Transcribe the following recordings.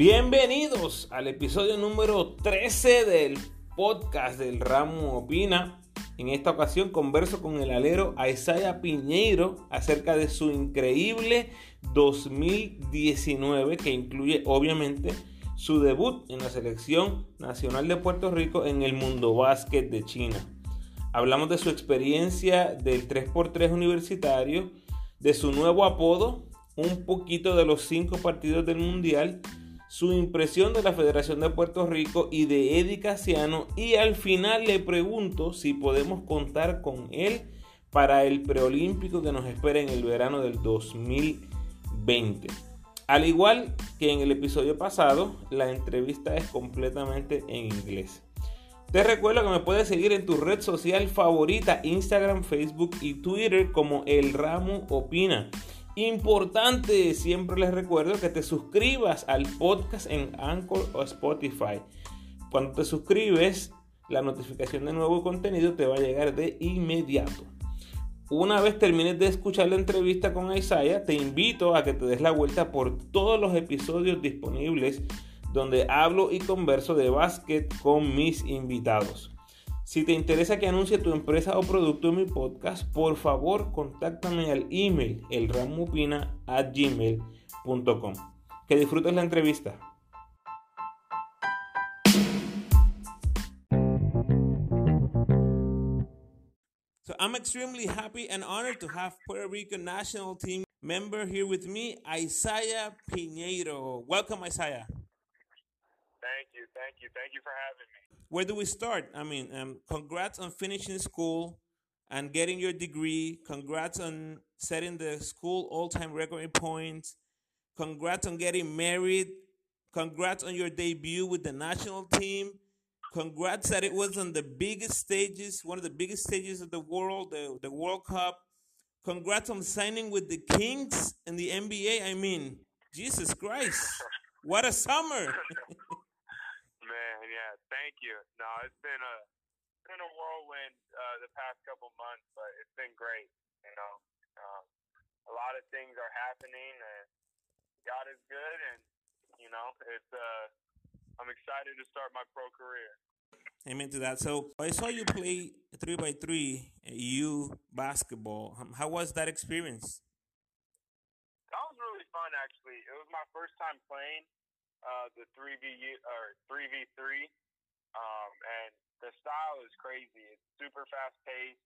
Bienvenidos al episodio número 13 del podcast del Ramo Opina. En esta ocasión converso con el alero Isaiah Piñeiro acerca de su increíble 2019 que incluye obviamente su debut en la selección nacional de Puerto Rico en el mundo básquet de China. Hablamos de su experiencia del 3x3 universitario, de su nuevo apodo, un poquito de los cinco partidos del mundial su impresión de la Federación de Puerto Rico y de Eddie Casiano y al final le pregunto si podemos contar con él para el preolímpico que nos espera en el verano del 2020. Al igual que en el episodio pasado, la entrevista es completamente en inglés. Te recuerdo que me puedes seguir en tu red social favorita, Instagram, Facebook y Twitter como El Ramo Opina. Importante, siempre les recuerdo que te suscribas al podcast en Anchor o Spotify. Cuando te suscribes, la notificación de nuevo contenido te va a llegar de inmediato. Una vez termines de escuchar la entrevista con Isaiah, te invito a que te des la vuelta por todos los episodios disponibles donde hablo y converso de básquet con mis invitados. Si te interesa que anuncie tu empresa o producto en mi podcast, por favor contáctame al email elramupina@gmail.com. Que disfrutes la entrevista. So I'm extremely happy and honored to have Puerto Rico national team member here with me, Isaiah Piñeiro. Welcome, Isaiah. Thank you, thank you, thank you for having me where do we start? I mean, um, congrats on finishing school and getting your degree. Congrats on setting the school all-time record in points. Congrats on getting married. Congrats on your debut with the national team. Congrats that it was on the biggest stages, one of the biggest stages of the world, the, the World Cup. Congrats on signing with the Kings in the NBA. I mean, Jesus Christ, what a summer! thank you. No, it's been a been a whirlwind uh, the past couple months, but it's been great. You know, um, a lot of things are happening, and God is good, and you know, it's. Uh, I'm excited to start my pro career. Amen to that. So I saw you play three by three U basketball. How was that experience? That was really fun, actually. It was my first time playing uh, the three v or three v three, um, and the style is crazy. It's super fast paced.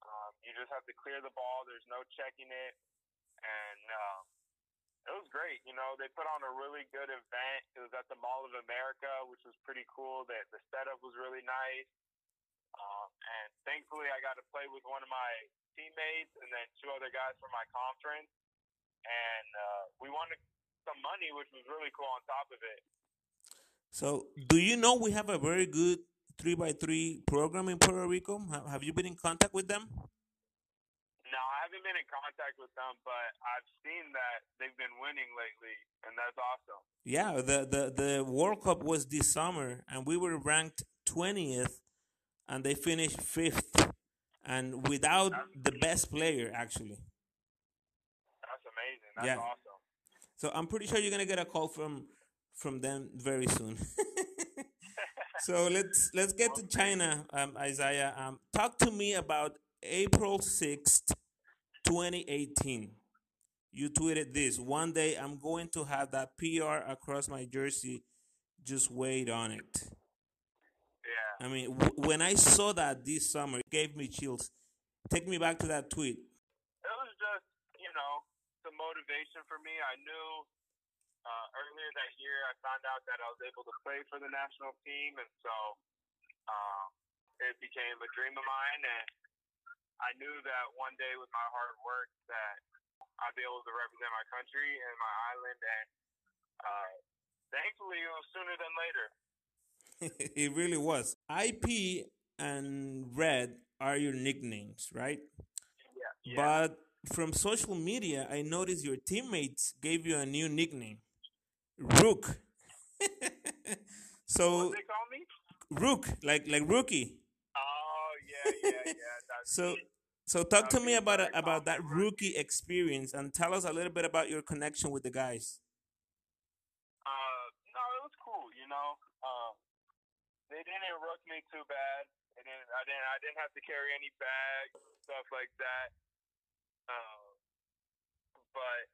Um, you just have to clear the ball. There's no checking it, and um, it was great. You know, they put on a really good event. It was at the Mall of America, which was pretty cool. That the setup was really nice. Um, and thankfully, I got to play with one of my teammates and then two other guys from my conference. And uh, we won some money, which was really cool on top of it. So, do you know we have a very good three by three program in Puerto Rico? Have you been in contact with them? No, I haven't been in contact with them, but I've seen that they've been winning lately, and that's awesome. Yeah, the the the World Cup was this summer, and we were ranked twentieth, and they finished fifth, and without that's the best player actually. That's amazing. That's yeah. awesome. So I'm pretty sure you're gonna get a call from from them very soon. so let's let's get to China, um, Isaiah. Um, talk to me about April sixth, twenty eighteen. You tweeted this one day. I'm going to have that PR across my jersey. Just wait on it. Yeah. I mean, w- when I saw that this summer, it gave me chills. Take me back to that tweet It was just, you know, the motivation for me. I knew uh, earlier that year I found out that I was able to play for the national team, and so um, it became a dream of mine. And I knew that one day with my hard work that I'd be able to represent my country and my island. And uh, thankfully, it was sooner than later. it really was. IP and Red are your nicknames, right? Yeah. yeah. But from social media, I noticed your teammates gave you a new nickname, Rook. so what they call me? Rook, like like rookie. Oh yeah, yeah, yeah. so. So talk to me about about that rookie experience and tell us a little bit about your connection with the guys. Uh, no, it was cool. You know, Um, they didn't rook me too bad. They didn't. I didn't. I didn't have to carry any bags, stuff like that. Um, but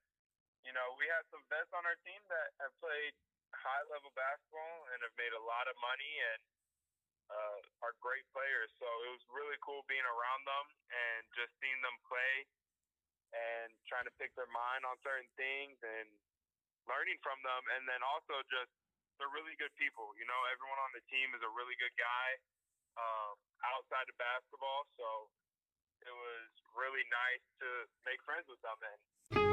you know, we had some vets on our team that have played high level basketball and have made a lot of money and uh, are great players. So it was really cool being around them and just seeing them play and trying to pick their mind on certain things and learning from them. And then also just they're really good people. You know, everyone on the team is a really good guy um, outside of basketball. So it was really nice to make friends with them and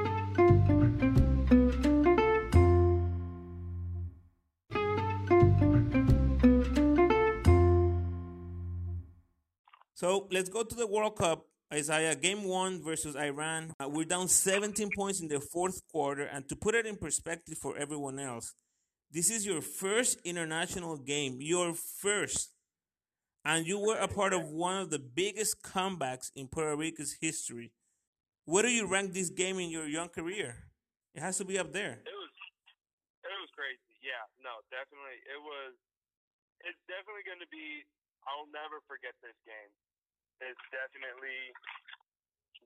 So let's go to the World Cup. Isaiah, game one versus Iran. Uh, we're down 17 points in the fourth quarter. And to put it in perspective for everyone else, this is your first international game, your first. And you were a part of one of the biggest comebacks in Puerto Rico's history. Where do you rank this game in your young career? It has to be up there. It was, it was crazy. Yeah, no, definitely. It was. It's definitely going to be. I'll never forget this game it's definitely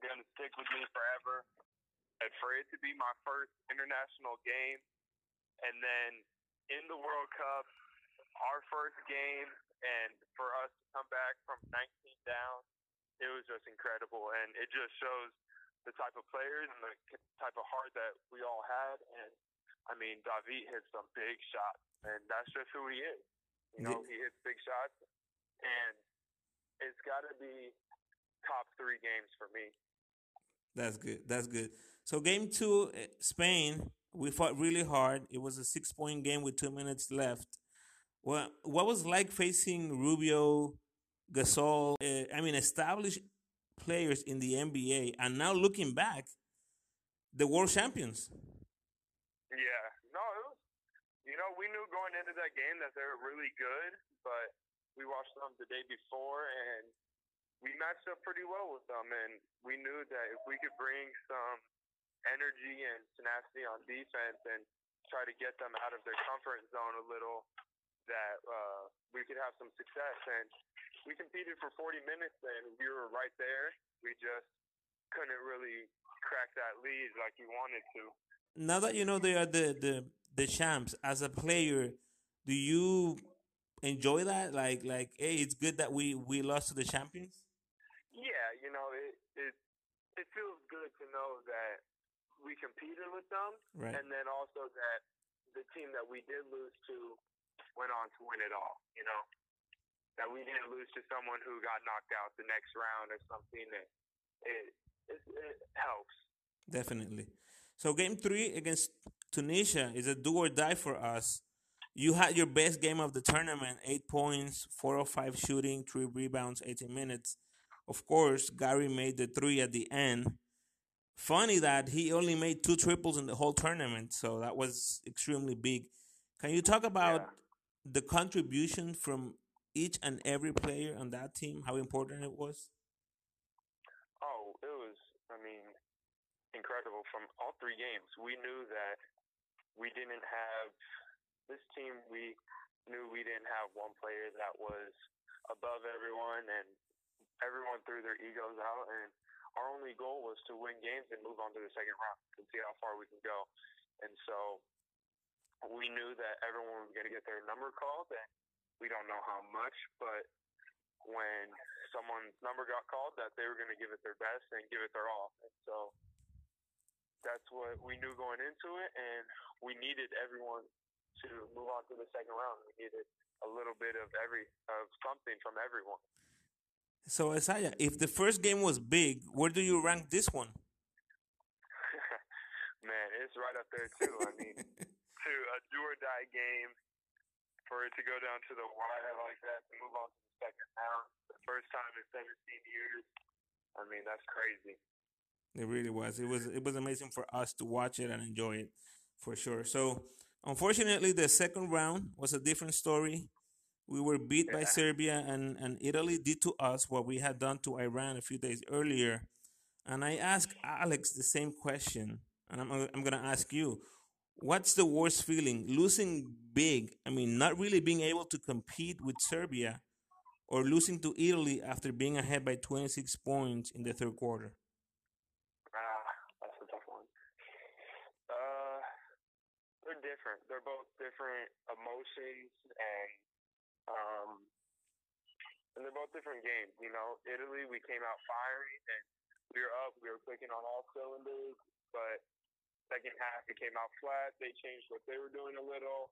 going to stick with me forever. And for it to be my first international game, and then in the World Cup, our first game, and for us to come back from 19 down, it was just incredible. And it just shows the type of players and the type of heart that we all had. And I mean, David hit some big shots, and that's just who he is. You know, he hits big shots, and it's got to be top three games for me. That's good. That's good. So game two, eh, Spain, we fought really hard. It was a six point game with two minutes left. Well, what was like facing Rubio, Gasol? Uh, I mean, established players in the NBA, and now looking back, the world champions. Yeah, no, it was. You know, we knew going into that game that they were really good, but we watched them the day before, and we matched up pretty well with them. And we knew that if we could bring some energy and tenacity on defense and try to get them out of their comfort zone a little, that uh, we could have some success. And we competed for 40 minutes, and we were right there. We just couldn't really crack that lead like we wanted to. Now that you know they are the the the champs, as a player, do you enjoy that? Like like hey, it's good that we we lost to the champions. Yeah, you know it it it feels good to know that we competed with them, right. and then also that the team that we did lose to went on to win it all. You know that we didn't lose to someone who got knocked out the next round or something. That it it, it helps. Definitely. So game three against Tunisia is a do or die for us you had your best game of the tournament eight points, four or five shooting, three rebounds, 18 minutes. Of course, Gary made the three at the end. Funny that he only made two triples in the whole tournament, so that was extremely big. Can you talk about yeah. the contribution from each and every player on that team, how important it was? Oh, it was, I mean, incredible from all three games. We knew that we didn't have this team, we knew we didn't have one player that was above everyone, and everyone threw their egos out. And our only goal was to win games and move on to the second round and see how far we can go. And so we knew that everyone was going to get their number called, and we don't know how much, but when someone's number got called, that they were going to give it their best and give it their all. And so that's what we knew going into it, and we needed everyone to move on to the second round. We needed a little bit of every of something from everyone. So Isaiah, if the first game was big, where do you rank this one? Man, it's right up there too. I mean, to a do or die game, for it to go down to the wire like that, to move on to the second round, the first time in 17 years. I mean, that's crazy. It really was. It was. It was amazing for us to watch it and enjoy it, for sure. So Unfortunately, the second round was a different story. We were beat yeah. by Serbia, and, and Italy did to us what we had done to Iran a few days earlier. And I asked Alex the same question, and I'm, I'm going to ask you what's the worst feeling? Losing big, I mean, not really being able to compete with Serbia, or losing to Italy after being ahead by 26 points in the third quarter? Ah, that's a tough one. Uh, different. They're both different emotions and um, and they're both different games. You know, Italy, we came out firing and we were up. We were clicking on all cylinders, but second half it came out flat. They changed what they were doing a little.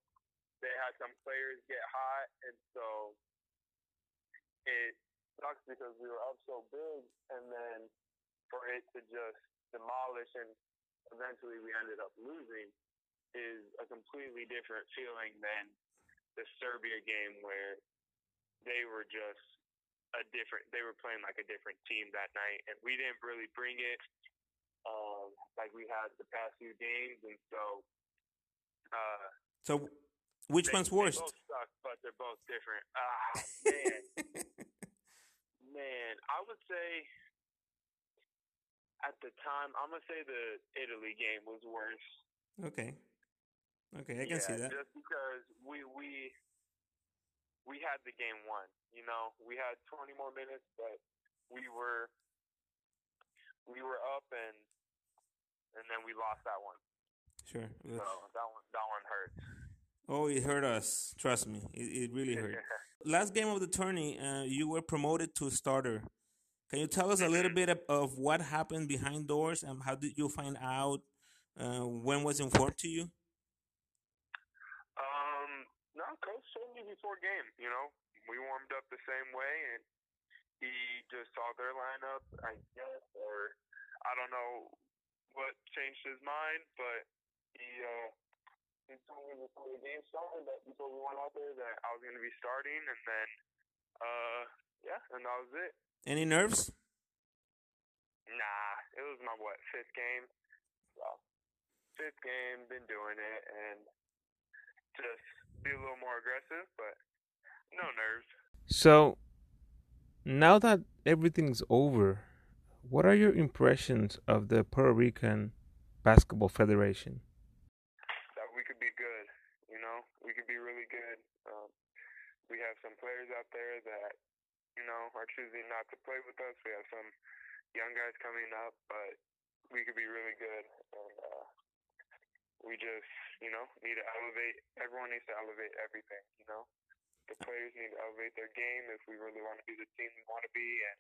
They had some players get hot, and so it sucks because we were up so big, and then for it to just demolish and eventually we ended up losing is a completely different feeling than the Serbia game where they were just a different they were playing like a different team that night and we didn't really bring it um like we had the past few games and so uh so which they, one's worst? both suck but they're both different. Ah man. Man i would say at the time i'm gonna say the italy game was worse. Okay okay i can yeah, see that just because we we we had the game won. You know, we had 20 more minutes, but we were we were up and and then we lost that one. sure So that one that one hurt. oh it hurt us trust me it, it really hurt last game of the tourney uh, you were promoted to starter can you tell us a little bit of, of what happened behind doors and how did you find out uh, when was informed to you no, coach told me before game. You know, we warmed up the same way, and he just saw their lineup, I guess, or I don't know what changed his mind, but he uh he told me before the game started that before we went out there that I was going to be starting, and then uh yeah, and that was it. any nerves Nah, it was my what fifth game. So fifth game, been doing it, and just be a little more aggressive, but no nerves. So, now that everything's over, what are your impressions of the Puerto Rican Basketball Federation? That we could be good, you know, we could be really good. Um, we have some players out there that you know are choosing not to play with us. We have some young guys coming up, but we could be really good, and uh, we just you know need to elevate. Everyone needs to elevate everything, you know. The players need to elevate their game if we really want to be the team we want to be, and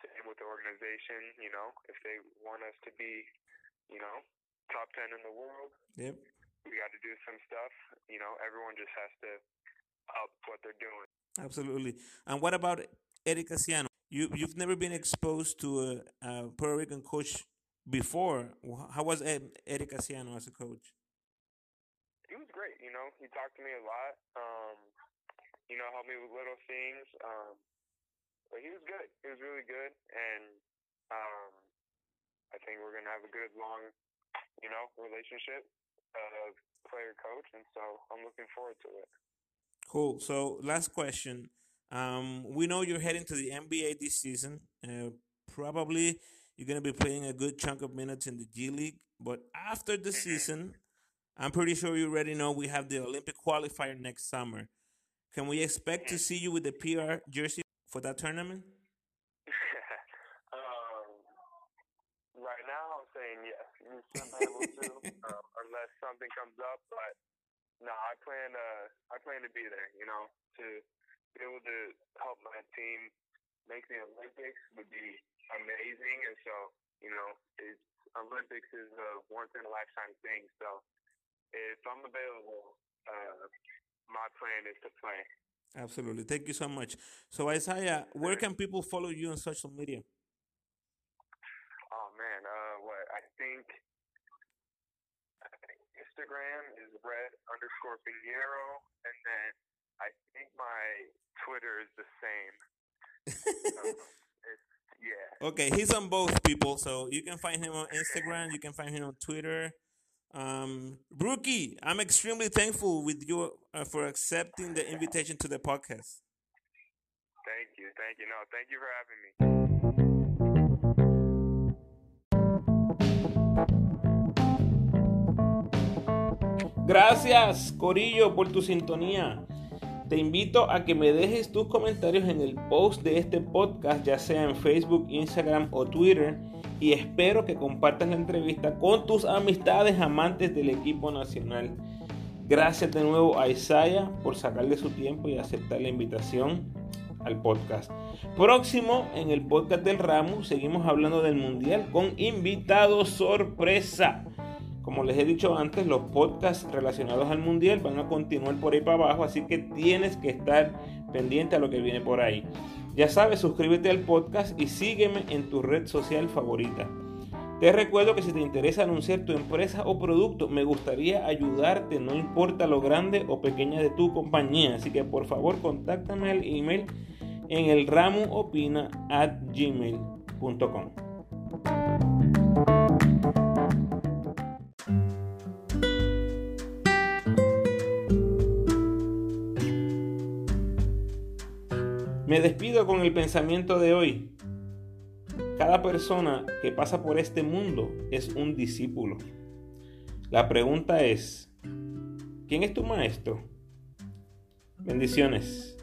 same with the organization. You know, if they want us to be, you know, top ten in the world, Yep. we got to do some stuff. You know, everyone just has to up what they're doing. Absolutely. And what about Eddie Casiano? You you've never been exposed to a, a Puerto Rican coach before. How was Ed, Eddie Casiano as a coach? He was great. You know, he talked to me a lot. Um, you know, helped me with little things. Um, but he was good. He was really good, and um, I think we're gonna have a good, long, you know, relationship of player coach, and so I'm looking forward to it. Cool. So last question. Um, we know you're heading to the NBA this season. Uh, probably you're going to be playing a good chunk of minutes in the G League. But after the season, I'm pretty sure you already know we have the Olympic qualifier next summer. Can we expect to see you with the PR jersey for that tournament? um, right now, I'm saying yes. You should be able to, um, unless something comes up. But no, I plan. Uh, I plan to be there. You know, to be able to help my team make the Olympics would be amazing. And so, you know, it's Olympics is a once in a lifetime thing. So, if I'm available, uh, my plan is to play. Absolutely. Thank you so much. So, Isaiah, where can people follow you on social media? Oh man, uh, what I think I think Instagram is red underscore Piñeiro, and then I think my Twitter is the same. It's, yeah, Okay, he's on both people, so you can find him on Instagram. You can find him on Twitter. Um, Rookie, I'm extremely thankful with you uh, for accepting the invitation to the podcast. thank you, thank you. No, thank you for having me. Gracias, Corillo, por tu sintonía. Te invito a que me dejes tus comentarios en el post de este podcast, ya sea en Facebook, Instagram o Twitter. Y espero que compartas la entrevista con tus amistades amantes del equipo nacional. Gracias de nuevo a Isaiah por sacarle su tiempo y aceptar la invitación al podcast. Próximo en el podcast del Ramo seguimos hablando del Mundial con invitados sorpresa. Como les he dicho antes, los podcasts relacionados al Mundial van a continuar por ahí para abajo, así que tienes que estar pendiente a lo que viene por ahí. Ya sabes, suscríbete al podcast y sígueme en tu red social favorita. Te recuerdo que si te interesa anunciar tu empresa o producto, me gustaría ayudarte, no importa lo grande o pequeña de tu compañía. Así que por favor, contáctame al email en el gmail.com. Despido con el pensamiento de hoy. Cada persona que pasa por este mundo es un discípulo. La pregunta es, ¿quién es tu maestro? Bendiciones.